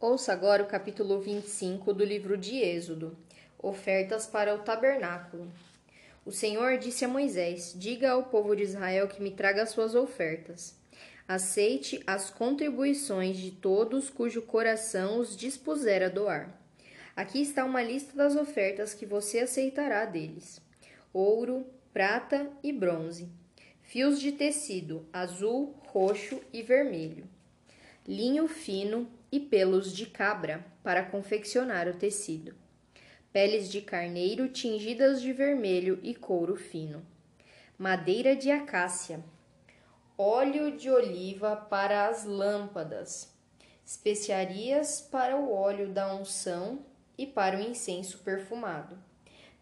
Ouça agora o capítulo 25 do livro de Êxodo Ofertas para o tabernáculo. O Senhor disse a Moisés: Diga ao povo de Israel que me traga suas ofertas. Aceite as contribuições de todos cujo coração os dispuser a doar. Aqui está uma lista das ofertas que você aceitará deles: ouro, prata e bronze, fios de tecido azul, roxo e vermelho, linho fino e pelos de cabra para confeccionar o tecido, peles de carneiro tingidas de vermelho e couro fino, madeira de acácia, óleo de oliva para as lâmpadas, especiarias para o óleo da unção e para o incenso perfumado,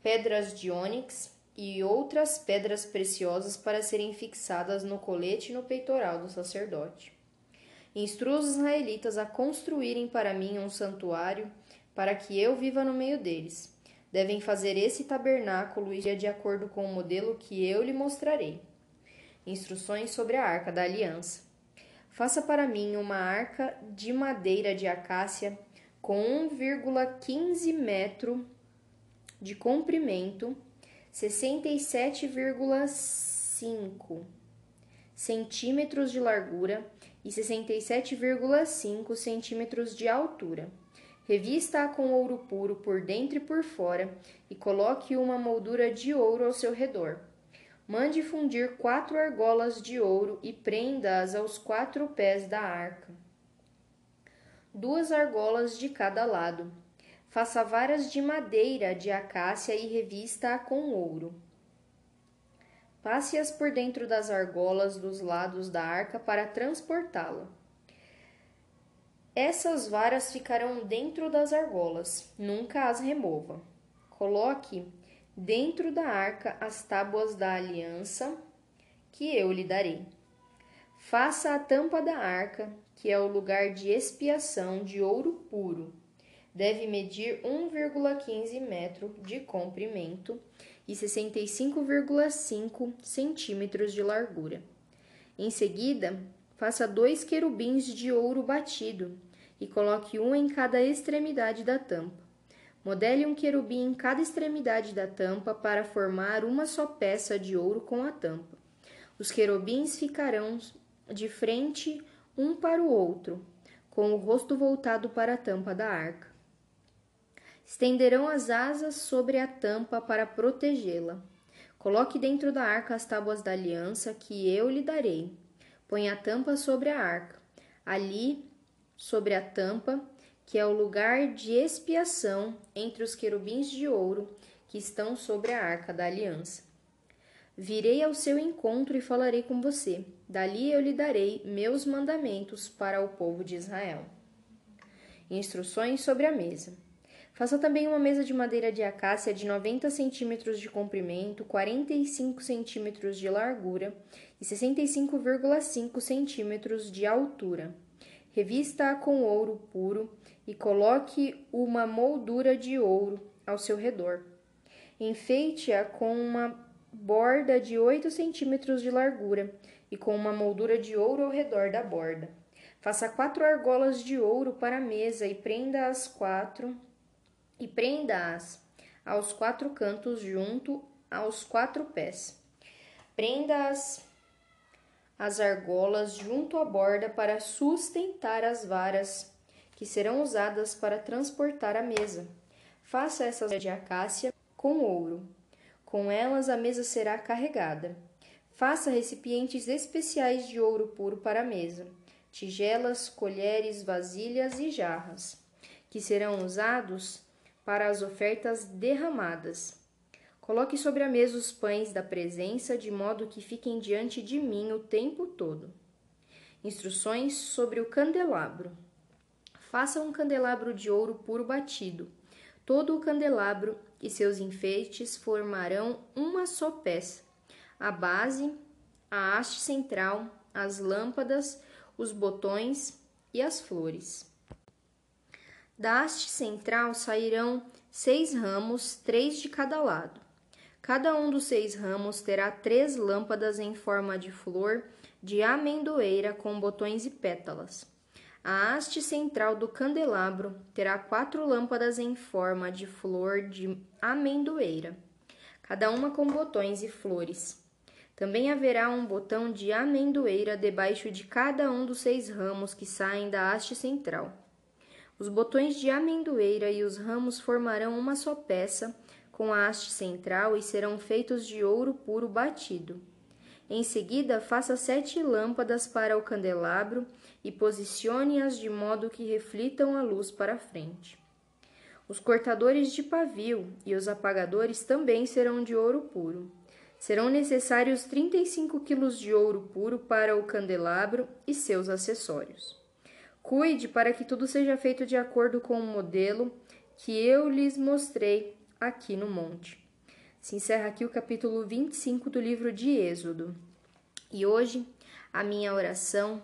pedras de ônix e outras pedras preciosas para serem fixadas no colete e no peitoral do sacerdote. Instrua os israelitas a construírem para mim um santuário, para que eu viva no meio deles. Devem fazer esse tabernáculo e de acordo com o modelo que eu lhe mostrarei. Instruções sobre a arca da aliança. Faça para mim uma arca de madeira de acácia com 1,15 metro de comprimento, 67,5 centímetros de largura e 67,5 centímetros de altura. Revista-a com ouro puro por dentro e por fora e coloque uma moldura de ouro ao seu redor. Mande fundir quatro argolas de ouro e prenda-as aos quatro pés da arca. Duas argolas de cada lado. Faça varas de madeira de acácia e revista-a com ouro. Passe-as por dentro das argolas dos lados da arca para transportá-la. Essas varas ficarão dentro das argolas, nunca as remova. Coloque dentro da arca as tábuas da aliança que eu lhe darei. Faça a tampa da arca, que é o lugar de expiação de ouro puro. Deve medir 1,15 metro de comprimento e 65,5 centímetros de largura. Em seguida, faça dois querubins de ouro batido e coloque um em cada extremidade da tampa. Modele um querubim em cada extremidade da tampa para formar uma só peça de ouro com a tampa. Os querubins ficarão de frente um para o outro, com o rosto voltado para a tampa da arca. Estenderão as asas sobre a tampa para protegê-la. Coloque dentro da arca as tábuas da aliança que eu lhe darei. Põe a tampa sobre a arca. Ali, sobre a tampa, que é o lugar de expiação entre os querubins de ouro que estão sobre a arca da aliança. Virei ao seu encontro e falarei com você. Dali eu lhe darei meus mandamentos para o povo de Israel. Instruções sobre a mesa. Faça também uma mesa de madeira de acácia de 90 centímetros de comprimento, 45 centímetros de largura e 65,5 centímetros de altura. Revista-a com ouro puro e coloque uma moldura de ouro ao seu redor. Enfeite-a com uma borda de 8 centímetros de largura e com uma moldura de ouro ao redor da borda. Faça quatro argolas de ouro para a mesa e prenda as quatro e prenda-as aos quatro cantos junto aos quatro pés. Prenda-as as argolas junto à borda para sustentar as varas que serão usadas para transportar a mesa. Faça essas de acácia com ouro. Com elas a mesa será carregada. Faça recipientes especiais de ouro puro para a mesa, tigelas, colheres, vasilhas e jarras, que serão usados para as ofertas derramadas. Coloque sobre a mesa os pães da presença, de modo que fiquem diante de mim o tempo todo. Instruções sobre o candelabro. Faça um candelabro de ouro puro batido. Todo o candelabro e seus enfeites formarão uma só peça. A base, a haste central, as lâmpadas, os botões e as flores. Da haste central sairão seis ramos, três de cada lado. Cada um dos seis ramos terá três lâmpadas em forma de flor de amendoeira com botões e pétalas. A haste central do candelabro terá quatro lâmpadas em forma de flor de amendoeira, cada uma com botões e flores. Também haverá um botão de amendoeira debaixo de cada um dos seis ramos que saem da haste central. Os botões de amendoeira e os ramos formarão uma só peça com a haste central e serão feitos de ouro puro batido. Em seguida, faça sete lâmpadas para o candelabro e posicione-as de modo que reflitam a luz para frente. Os cortadores de pavio e os apagadores também serão de ouro puro. Serão necessários 35 quilos de ouro puro para o candelabro e seus acessórios. Cuide para que tudo seja feito de acordo com o modelo que eu lhes mostrei aqui no monte. Se encerra aqui o capítulo 25 do livro de Êxodo. E hoje a minha oração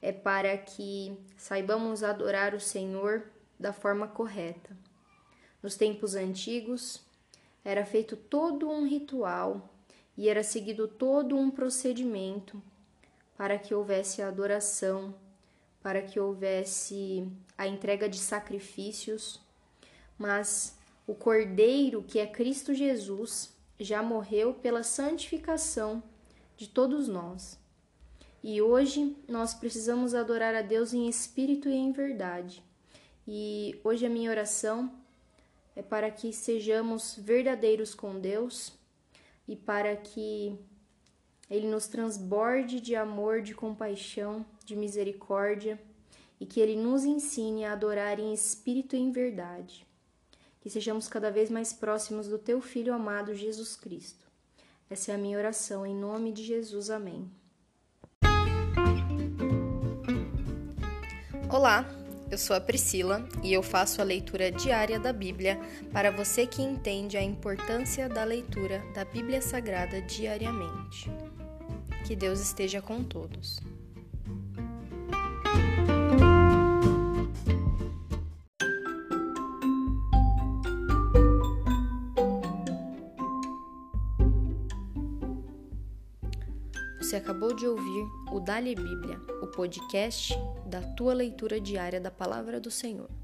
é para que saibamos adorar o Senhor da forma correta. Nos tempos antigos, era feito todo um ritual e era seguido todo um procedimento para que houvesse a adoração, para que houvesse a entrega de sacrifícios, mas o Cordeiro, que é Cristo Jesus, já morreu pela santificação de todos nós. E hoje nós precisamos adorar a Deus em espírito e em verdade. E hoje a minha oração é para que sejamos verdadeiros com Deus e para que Ele nos transborde de amor, de compaixão, de misericórdia e que Ele nos ensine a adorar em espírito e em verdade que sejamos cada vez mais próximos do Teu Filho amado Jesus Cristo. Essa é a minha oração, em nome de Jesus. Amém. Olá, eu sou a Priscila e eu faço a leitura diária da Bíblia para você que entende a importância da leitura da Bíblia Sagrada diariamente. Que Deus esteja com todos. Você acabou de ouvir o Dali Bíblia, o podcast da tua leitura diária da palavra do Senhor.